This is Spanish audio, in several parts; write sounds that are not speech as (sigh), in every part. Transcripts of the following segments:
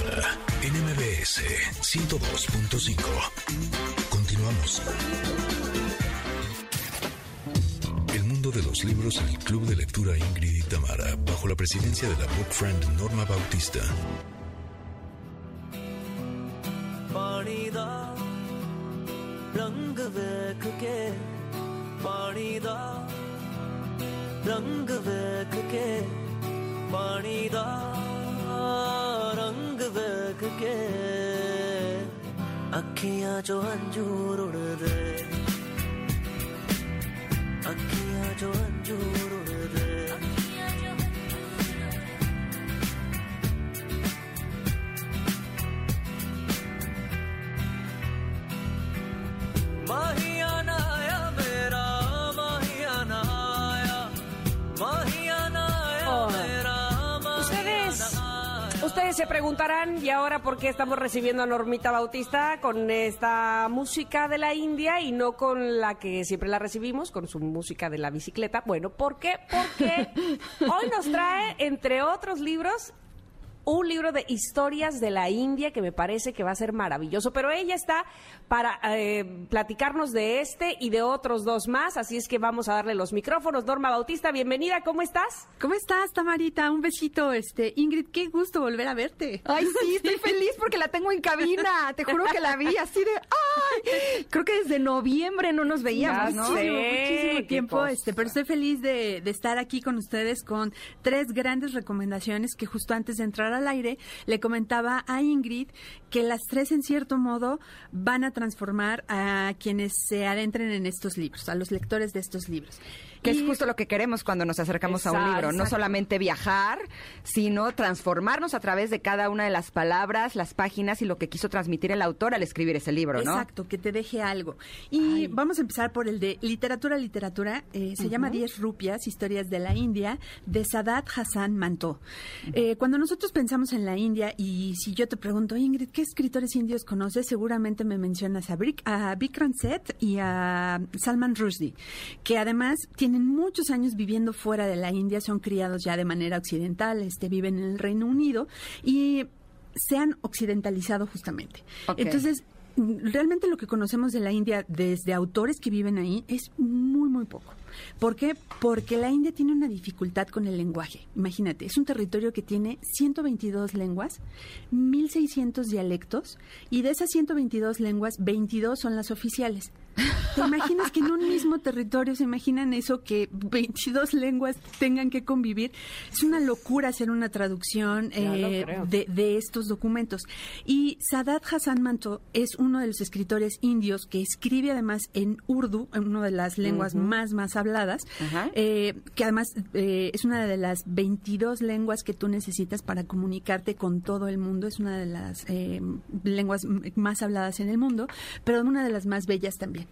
Tamara, en MBS 102.5. Continuamos. El mundo de los libros en el Club de Lectura Ingrid y Tamara, bajo la presidencia de la Book Friend Norma Bautista. ചുവഞ്ചൂറുടുത് ustedes se preguntarán, ¿y ahora por qué estamos recibiendo a Normita Bautista con esta música de la India y no con la que siempre la recibimos, con su música de la bicicleta? Bueno, ¿por qué? Porque (laughs) hoy nos trae, entre otros libros, un libro de historias de la India que me parece que va a ser maravilloso, pero ella está para eh, platicarnos de este y de otros dos más, así es que vamos a darle los micrófonos. Norma Bautista, bienvenida, ¿cómo estás? ¿Cómo estás, Tamarita? Un besito, este, Ingrid, qué gusto volver a verte. Ay, sí, estoy (laughs) feliz porque la tengo en cabina. Te juro que la vi así de, ay, (laughs) creo que desde noviembre no nos veíamos, Ya ¿no? sé. Muchísimo, tiempo, este, pero estoy feliz de, de estar aquí con ustedes con tres grandes recomendaciones que justo antes de entrar al aire le comentaba a Ingrid que las tres en cierto modo van a transformar a quienes se adentren en estos libros, a los lectores de estos libros. Que es justo lo que queremos cuando nos acercamos a un Exacto, libro. No solamente viajar, sino transformarnos a través de cada una de las palabras, las páginas y lo que quiso transmitir el autor al escribir ese libro, ¿no? Exacto, que te deje algo. Y vamos a empezar por el de literatura, literatura. eh, se llama Diez rupias, historias de la India, de Sadat Hassan Manto. Eh, cuando nosotros pensamos en la India, y si yo te pregunto, Ingrid, ¿qué escritores indios conoces? Seguramente me mencionas a, Brick, a Bikram Seth y a Salman Rushdie, que además tienen muchos años viviendo fuera de la India, son criados ya de manera occidental, este, viven en el Reino Unido y se han occidentalizado justamente. Entonces, realmente lo que conocemos de la India desde autores que viven ahí es muy, muy poco. ¿Por qué? Porque la India tiene una dificultad con el lenguaje. Imagínate, es un territorio que tiene 122 lenguas, 1600 dialectos, y de esas 122 lenguas, 22 son las oficiales. ¿Te imaginas que en un mismo territorio se imaginan eso, que 22 lenguas tengan que convivir? Es una locura hacer una traducción eh, de, de estos documentos. Y Sadat Hassan Manto es uno de los escritores indios que escribe además en urdu, en una de las lenguas más, más habladas, eh, que además eh, es una de las 22 lenguas que tú necesitas para comunicarte con todo el mundo. Es una de las eh, lenguas más habladas en el mundo, pero una de las más bellas también.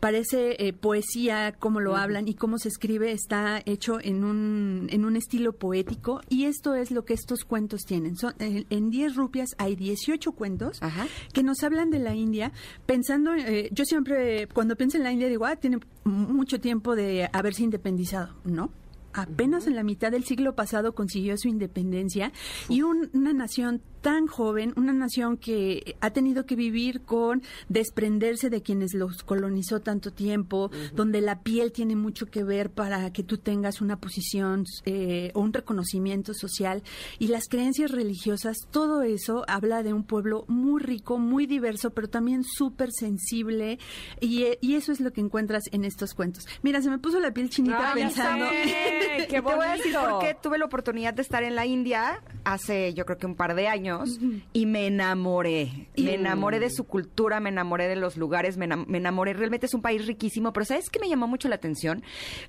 Parece eh, poesía, cómo lo hablan y cómo se escribe, está hecho en un, en un estilo poético y esto es lo que estos cuentos tienen. Son, en, en 10 rupias hay 18 cuentos Ajá. que nos hablan de la India, pensando, eh, yo siempre cuando pienso en la India digo, ah, tiene mucho tiempo de haberse independizado, ¿no? Apenas en la mitad del siglo pasado consiguió su independencia y un- una nación tan joven, una nación que ha tenido que vivir con desprenderse de quienes los colonizó tanto tiempo, donde la piel tiene mucho que ver para que tú tengas una posición eh, o un reconocimiento social y las creencias religiosas, todo eso habla de un pueblo muy rico, muy diverso, pero también súper sensible y, y eso es lo que encuentras en estos cuentos. Mira, se me puso la piel chinita Ah, ya pensando. (laughs) ¡Qué te voy a decir bonito! por qué tuve la oportunidad de estar en la India hace yo creo que un par de años y me enamoré. Me enamoré de su cultura, me enamoré de los lugares, me, enam- me enamoré. Realmente es un país riquísimo, pero ¿sabes qué me llamó mucho la atención?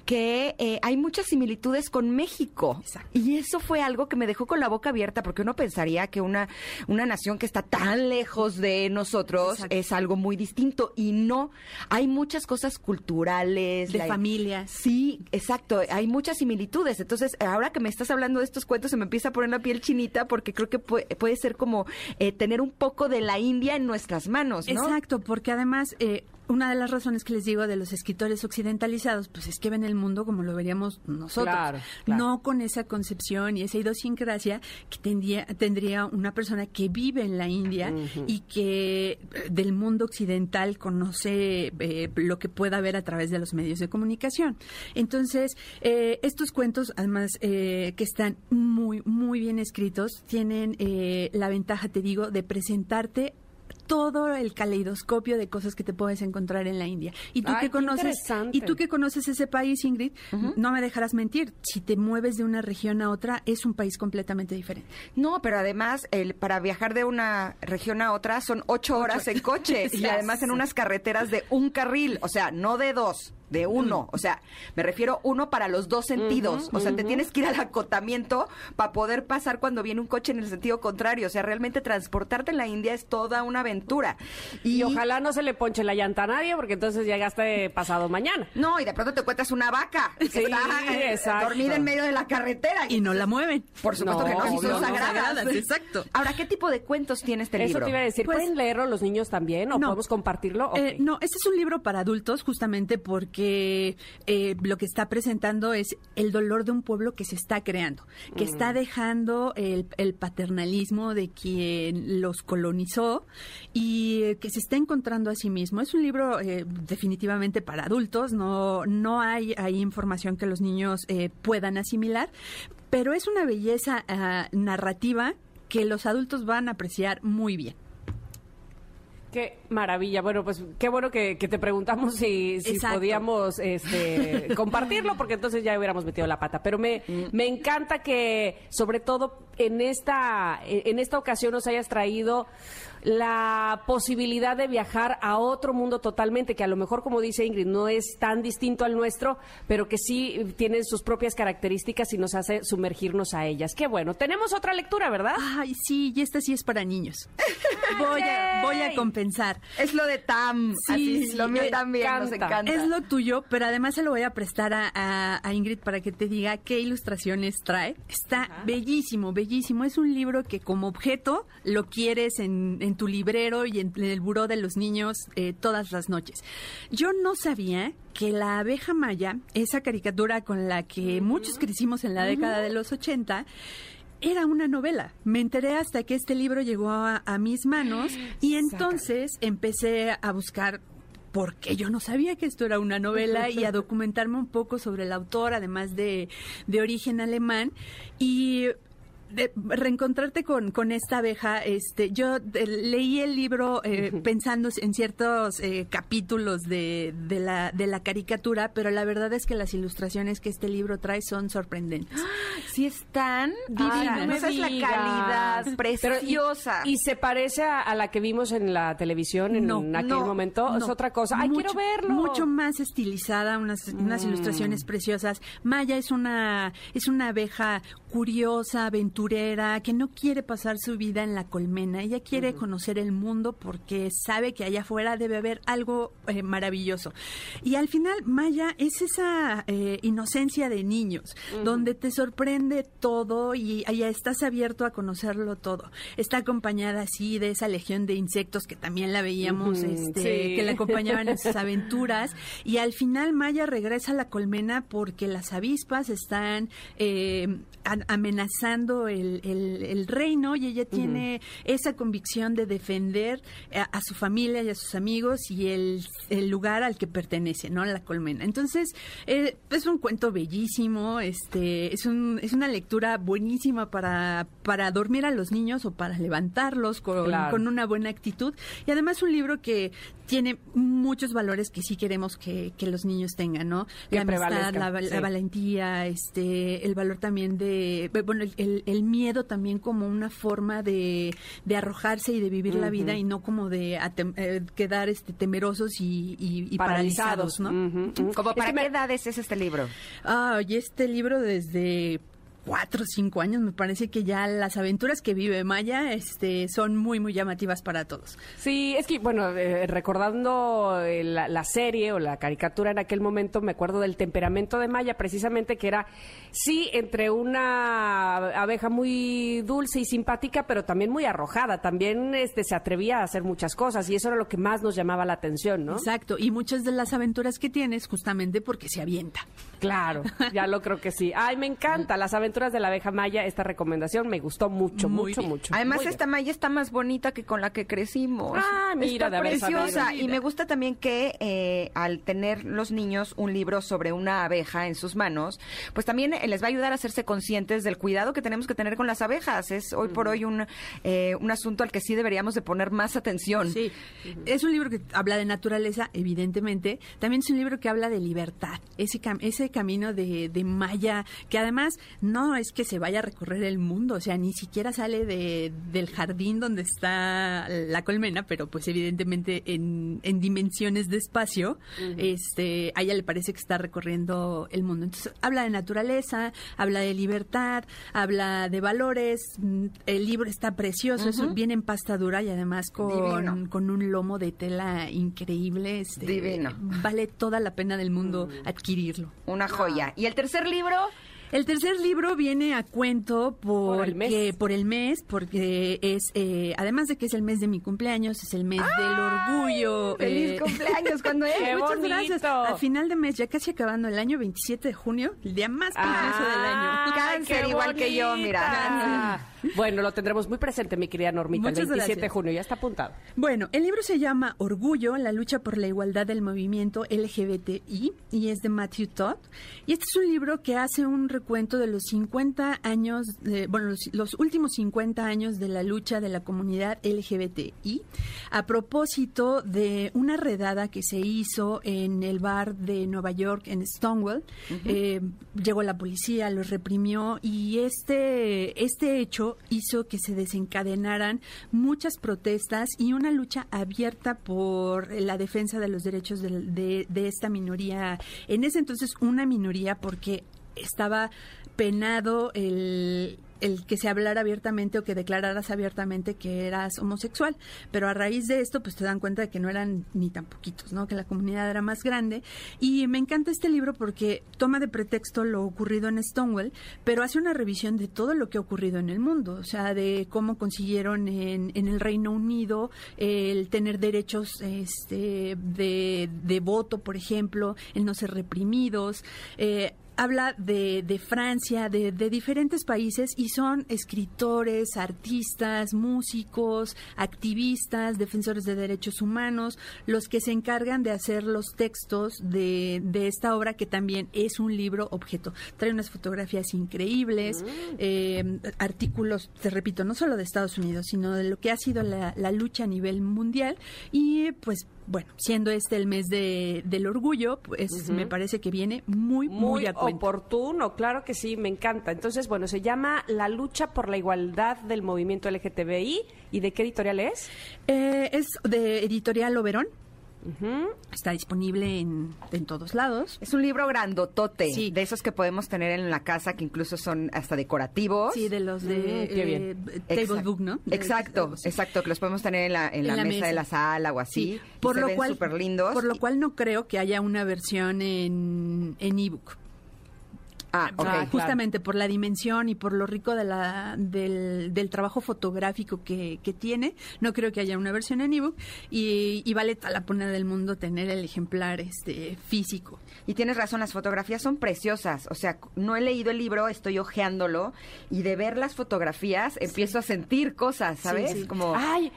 Que eh, hay muchas similitudes con México. Exacto. Y eso fue algo que me dejó con la boca abierta porque uno pensaría que una, una nación que está tan lejos de nosotros Exacto. es algo muy distinto y no. Hay muchas cosas culturales. De la- familias. Sí, exacto. Hay muchas similitudes. Entonces, ahora que me estás hablando de estos cuentos, se me empieza a poner la piel chinita porque creo que puede, puede ser como eh, tener un poco de la India en nuestras manos, ¿no? Exacto, porque además eh, una de las razones que les digo de los escritores occidentalizados, pues es que ven el mundo como lo veríamos nosotros, Claro, claro. no con esa concepción y esa idiosincrasia que tendría, tendría una persona que vive en la India y que eh, del mundo occidental conoce eh, lo que pueda ver a través de los medios de comunicación. Entonces, eh, estos cuentos, además, eh, que están muy, muy bien escritos, tienen eh, la ventaja, te digo, de presentarte todo el caleidoscopio de cosas que te puedes encontrar en la India. Y tú Ay, que conoces y tú que conoces ese país, Ingrid, no me dejarás mentir, si te mueves de una región a otra es un país completamente diferente. No, pero además, el, para viajar de una región a otra son ocho horas en coche (laughs) y además en unas carreteras de un carril, o sea, no de dos, de uno. O sea, me refiero uno para los dos sentidos. o sea, te tienes que ir al acotamiento para poder pasar cuando viene un coche en el sentido contrario. O sea, realmente transportarte en la India es toda una aventura. Y ojalá no se le ponche la llanta a nadie, porque entonces llegaste pasado mañana. No, y de pronto te encuentras una vaca que Sí, está dormida en medio de la carretera. Y no la mueven. Por supuesto No, que no, si son no, no, sagradas. sagradas, exacto. Ahora, ¿qué tipo de cuentos tiene este Eso libro? te iba a decir. Pues- ¿Pueden leerlo los niños también o No. podemos compartirlo? Eh, no, este es un libro para adultos justamente porque eh, lo que está presentando es el dolor de un pueblo que se está creando, que está dejando el, el paternalismo de quien los colonizó y eh, que se está encontrando a sí mismo. Es un libro eh, definitivamente para adultos, no, no hay, hay información que los niños eh, puedan asimilar, pero es una belleza ah, narrativa que los adultos van a apreciar muy bien. Qué maravilla. Bueno, pues qué bueno que, que te preguntamos si, si podíamos este, (laughs) compartirlo, porque entonces ya hubiéramos metido la pata. Pero me, me encanta que, sobre todo en esta, en esta ocasión, nos hayas traído la posibilidad de viajar a otro mundo totalmente, que a lo mejor, como dice Ingrid, no es tan distinto al nuestro, pero que sí tiene sus propias características y nos hace sumergirnos a ellas. Qué bueno. Tenemos otra lectura, ¿verdad? Ay, sí, y esta sí es para niños. (laughs) Voy a, voy a compensar. Es lo de Tam. Sí, Así, sí, lo mío también nos encanta. Es lo tuyo, pero además se lo voy a prestar a, a- a Ingrid para que te diga qué ilustraciones trae. Está bellísimo, bellísimo. Es un libro que como objeto lo quieres en, en tu librero y en, en el buró de los niños eh, todas las noches. Yo no sabía que la abeja maya, esa caricatura con la que muchos crecimos en la década de los 80, era una novela. Me enteré hasta que este libro llegó a, a mis manos (gasps) y entonces empecé a buscar porque yo no sabía que esto era una novela y a documentarme un poco sobre el autor, además de, de origen alemán. Y de reencontrarte con, con esta abeja, este, yo eh, leí el libro eh, pensando en ciertos eh, capítulos de, de, la, de la caricatura, pero la verdad es que las ilustraciones que este libro trae son sorprendentes. Sí están divinas. no Esa es la digas. calidad Pero, y- preciosa. y, se parece a, a la que vimos en la televisión en No, aquel no, momento. Es otra cosa. Ay, mucho- quiero verlo. Mucho más estilizada, unas, unas ilustraciones preciosas. Maya es una, es una abeja curiosa, aventurera, que no quiere pasar su vida en la colmena. Ella quiere conocer el mundo porque sabe que allá afuera debe haber algo eh, maravilloso. Y al final, Maya es esa eh, inocencia de niños, donde te sorprende todo y allá estás abierto a conocerlo todo. Está acompañada así de esa legión de insectos que también la veíamos, este, sí. que la acompañaban en sus (laughs) aventuras. Y al final Maya regresa a la colmena porque las avispas están eh, amenazando el, el- el reino y ella tiene esa convicción de defender a, a su familia y a sus amigos y el, el lugar al que pertenece, ¿no? La colmena. Entonces, eh, es un cuento bellísimo, este, es, un, es una lectura buenísima para, para dormir a los niños o para levantarlos con, Claro. con una buena actitud. Y además un libro que tiene muchos valores que sí queremos que, que los niños tengan, ¿no? Que la amistad, la, valentía, este, el valor también de, bueno, el, el- el miedo también como una forma de, de arrojarse y de vivir la vida y no como de atem- eh, quedar este, temerosos y, y- y paralizados, ¿no? Ujú, ujú. ¿Como Es para me- qué edades es este libro? Ah, y este libro desde cuatro o cinco años, me parece que ya las aventuras que vive Maya este, son muy, muy llamativas para todos. Sí, es que, bueno, eh, recordando eh, la, la serie o la caricatura en aquel momento, me acuerdo del temperamento de Maya, precisamente que era, sí, entre una abeja muy dulce y simpática, pero también muy arrojada. También este, se atrevía a hacer muchas cosas y eso era lo que más nos llamaba la atención, ¿no? Exacto, y muchas de las aventuras que tienes justamente porque se avienta. Claro, ya lo creo que sí. Ay, me encanta las aventuras de la abeja Maya. Esta recomendación me gustó mucho, Muy mucho, bien. mucho. Además, Muy esta malla está más bonita que con la que crecimos. Ah, mira, está de preciosa. Y me gusta también que eh, al tener los niños un libro sobre una abeja en sus manos, pues también eh, les va a ayudar a hacerse conscientes del cuidado que tenemos que tener con las abejas. Es hoy por hoy un, eh, un asunto al que sí deberíamos de poner más atención. Sí, es un libro que habla de naturaleza, evidentemente. También es un libro que habla de libertad, ese, cam- ese camino de, de Maya, que además no es que se vaya a recorrer el mundo, o sea, ni siquiera sale de, del jardín donde está la colmena, pero pues evidentemente en, en dimensiones de espacio, este, a ella le parece que está recorriendo el mundo. Entonces, habla de naturaleza, habla de libertad, habla de valores, mm, el libro está precioso, es bien en pasta dura y además con, un lomo de tela increíble. este, Divino. Vale toda la pena del mundo adquirirlo. Una joya. ¿Y el tercer libro? El tercer libro viene a cuento Por el mes. por el mes, porque es, eh, además de que es el mes de mi cumpleaños, es el mes del orgullo. ¡Feliz eh, cumpleaños! ¿Cuándo (laughs) es? ¡Qué Muchas bonito! gracias. Al final de mes, ya casi acabando el año 27 de junio, el día más precioso del año. Cáncer, igual que yo, mira. Bueno, lo tendremos muy presente, mi querida Normita, Muchas el 27 de junio, ya está apuntado. Bueno, el libro se llama Orgullo, la lucha por la igualdad del movimiento LGBTI y es de Matthew Todd. Y este es un libro que hace un recuento de los 50 años, de- bueno, los, los últimos 50 años de la lucha de la comunidad LGBTI a propósito de una redada que se hizo en el bar de Nueva York, en Stonewall. Eh, llegó la policía, los reprimió y este, este hecho hizo que se desencadenaran muchas protestas y una lucha abierta por la defensa de los derechos de esta minoría. En ese entonces una minoría porque estaba penado el el que se hablara abiertamente o que declararas abiertamente que eras homosexual. Pero a raíz de esto, pues te dan cuenta de que no eran ni tan poquitos, ¿no? Que la comunidad era más grande. Y me encanta este libro porque toma de pretexto lo ocurrido en Stonewall, pero hace una revisión de todo lo que ha ocurrido en el mundo. O sea, de cómo consiguieron en, en el Reino Unido el tener derechos este, de, de voto, por ejemplo, el no ser reprimidos. Eh, habla de, de Francia, de, de diferentes países y son escritores, artistas, músicos, activistas, defensores de derechos humanos, los que se encargan de hacer los textos de, de esta obra que también es un libro objeto. Trae unas fotografías increíbles, eh, artículos, te repito, no solo de Estados Unidos, sino de lo que ha sido la, la lucha a nivel mundial y pues bueno, siendo este el mes de, del orgullo, pues me parece que viene muy, muy, Muy a oportuno, claro que sí, me encanta. Entonces, bueno, se llama La lucha por la igualdad del movimiento LGTBI. ¿Y de qué editorial es? Eh, es de Editorial Oberón. Está disponible en, en todos lados. Es un libro grandotote, Sí. de esos que podemos tener en la casa, que incluso son hasta decorativos. Sí, de los de Mm, qué bien. eh, Table Exacto. Book, ¿no? De- Exacto, así. exacto, que los podemos tener en la, en En la la mesa, mesa. de la sala o así. Sí, y por se lo ven cual, súper lindos. por lo cual no creo que haya una versión en en ebook. Ah, ok. Ah, claro. Justamente por la dimensión y por lo rico de la, del, del trabajo fotográfico que, que tiene, no creo que haya una versión en ebook y, y vale toda la pena del mundo tener el ejemplar este físico. Y tienes razón, las fotografías son preciosas. O sea, no he leído el libro, estoy hojeándolo y de ver las fotografías empiezo a sentir cosas, ¿sabes? sí. Como Ay.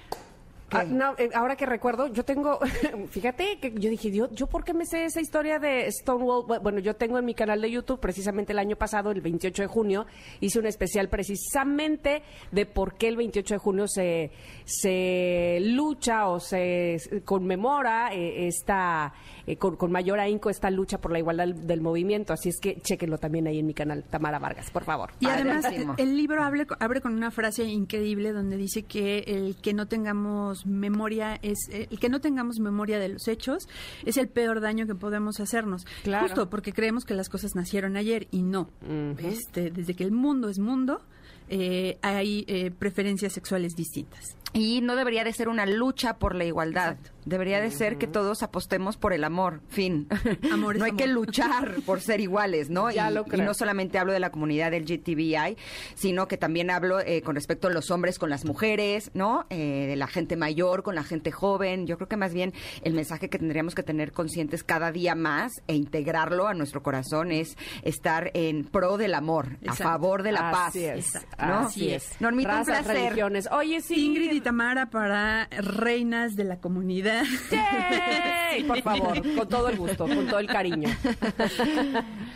Ah, no, eh, ahora que recuerdo, yo tengo, (laughs) fíjate que yo dije, yo, yo por qué me sé esa historia de Stonewall. Bu- Bueno, yo tengo en mi canal de YouTube, precisamente el año pasado, el 28 de junio, hice un especial precisamente de por qué el 28 de junio se, se lucha o se conmemora eh, esta, eh, con, con mayor ahínco esta lucha por la igualdad del, del movimiento. Así es que chéquenlo también ahí en mi canal, Tamara Vargas, por favor. Y además, el libro abre, abre con una frase increíble donde dice que el que no tengamos tengamos memoria, es eh, el que no tengamos memoria de los hechos, es el peor daño que podemos hacernos. Claro. Justo porque creemos que las cosas nacieron ayer y no. este, desde que el mundo es mundo, eh, hay eh, preferencias sexuales distintas. Y no debería de ser una lucha por la igualdad. Debería de ser que todos apostemos por el amor. Fin. (laughs) Amor es no hay que luchar por ser iguales, ¿no? Ya y, lo y creo. no solamente hablo de la comunidad del GTBI, sino que también hablo eh, con respecto a los hombres con las mujeres, ¿no? Eh, de la gente mayor con la gente joven. Yo creo que más bien el mensaje que tendríamos que tener conscientes cada día más e integrarlo a nuestro corazón es estar en pro del amor, a favor de la paz. Así es, ¿no? así es. Normita, un placer. religiones. Oye, sí. Ingrid y Tamara para reinas de la comunidad. ¡Yay! Por favor, con todo el gusto, con todo el cariño. (laughs)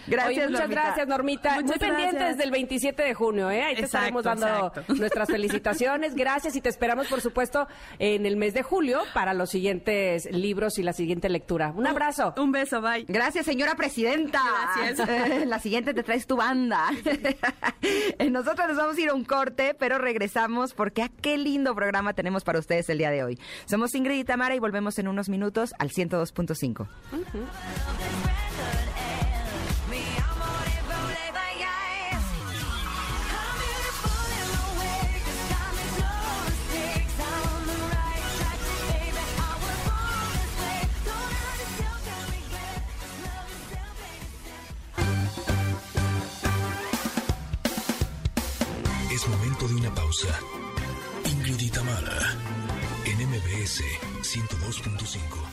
Gracias, Oye, muchas Normita. gracias, Normita. Muchas Muy pendientes gracias. del 27 de junio, ¿eh? Ahí te Exacto, estaremos dando exacto. (laughs) nuestras felicitaciones. Gracias y te esperamos, por supuesto, en el mes de julio para los siguientes libros y la siguiente lectura. Un abrazo. Un beso, bye. Gracias, señora presidenta. Gracias. Eh, (laughs) La siguiente te traes tu banda. (laughs) Eh, Nosotros nos vamos a ir a un corte, pero regresamos porque a qué lindo programa tenemos para ustedes el día de hoy. Somos Ingrid y Tamara y volvemos en unos minutos al 102.5. Mi pausa. Ingrid y Tamara, en MBS 102.5.